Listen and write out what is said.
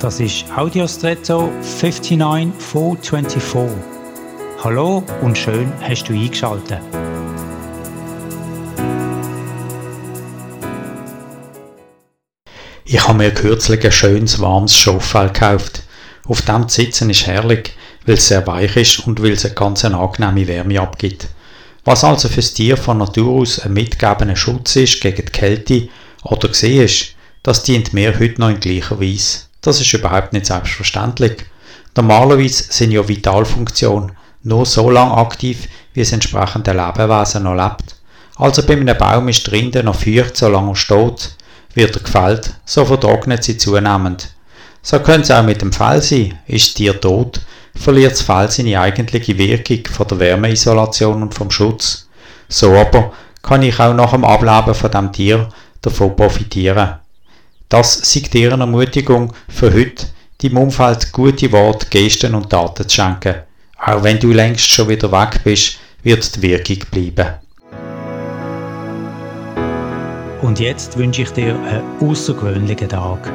Das ist Audiostretto 59424. Hallo und schön hast du eingeschaltet. Ich habe mir kürzlich ein schönes, warmes Schauffell gekauft. Auf dem sitzen ist herrlich, weil es sehr weich ist und weil es eine ganz angenehme Wärme abgibt. Was also fürs Tier von Natur aus ein mitgegebener Schutz ist gegen die Kälte oder gesehen ist, das dient mir heute noch in gleicher Weise. Das ist überhaupt nicht selbstverständlich. Normalerweise sind ja Vitalfunktionen nur so lange aktiv, wie das entsprechende Lebewesen noch lebt. Also bei einem Baum ist die Rinde noch feucht, solange er steht, wird er gefällt, so vertrocknet sie zunehmend. So könnte es auch mit dem Fell sein. Ist das Tier tot, verliert das Fell seine eigentliche Wirkung von der Wärmeisolation und vom Schutz. So aber kann ich auch nach dem Ableben von dem Tier davon profitieren. Das sei dir eine Ermutigung für heute, deinem Umfeld gute Worte, Gesten und Taten zu schenken. Auch wenn du längst schon wieder weg bist, wird die Wirkung bleiben. Und jetzt wünsche ich dir einen außergewöhnlichen Tag.